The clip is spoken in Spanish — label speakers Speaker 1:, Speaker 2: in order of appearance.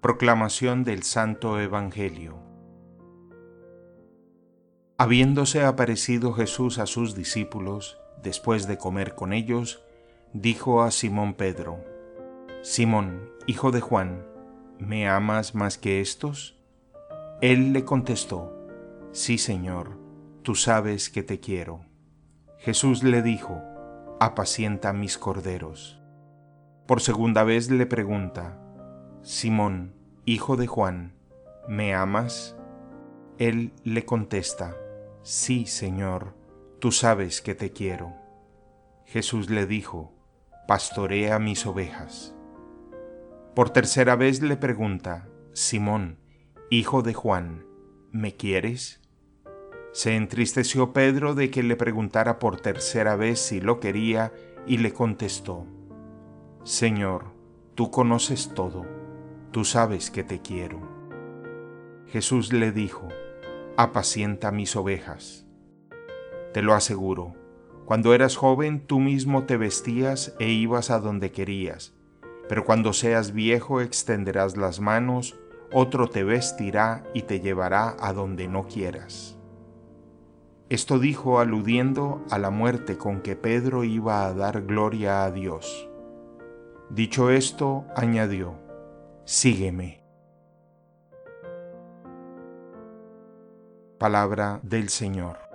Speaker 1: Proclamación del Santo Evangelio Habiéndose aparecido Jesús a sus discípulos, después de comer con ellos, dijo a Simón Pedro, Simón, hijo de Juan, ¿me amas más que estos? Él le contestó, Sí, Señor, tú sabes que te quiero. Jesús le dijo, Apacienta mis corderos. Por segunda vez le pregunta, Simón, hijo de Juan, ¿me amas? Él le contesta, Sí, Señor, tú sabes que te quiero. Jesús le dijo, Pastorea mis ovejas. Por tercera vez le pregunta, Simón, hijo de Juan, ¿me quieres? Se entristeció Pedro de que le preguntara por tercera vez si lo quería y le contestó, Señor, tú conoces todo tú sabes que te quiero. Jesús le dijo, apacienta mis ovejas. Te lo aseguro, cuando eras joven tú mismo te vestías e ibas a donde querías, pero cuando seas viejo extenderás las manos, otro te vestirá y te llevará a donde no quieras. Esto dijo aludiendo a la muerte con que Pedro iba a dar gloria a Dios. Dicho esto, añadió, sígueme. Palabra del Señor.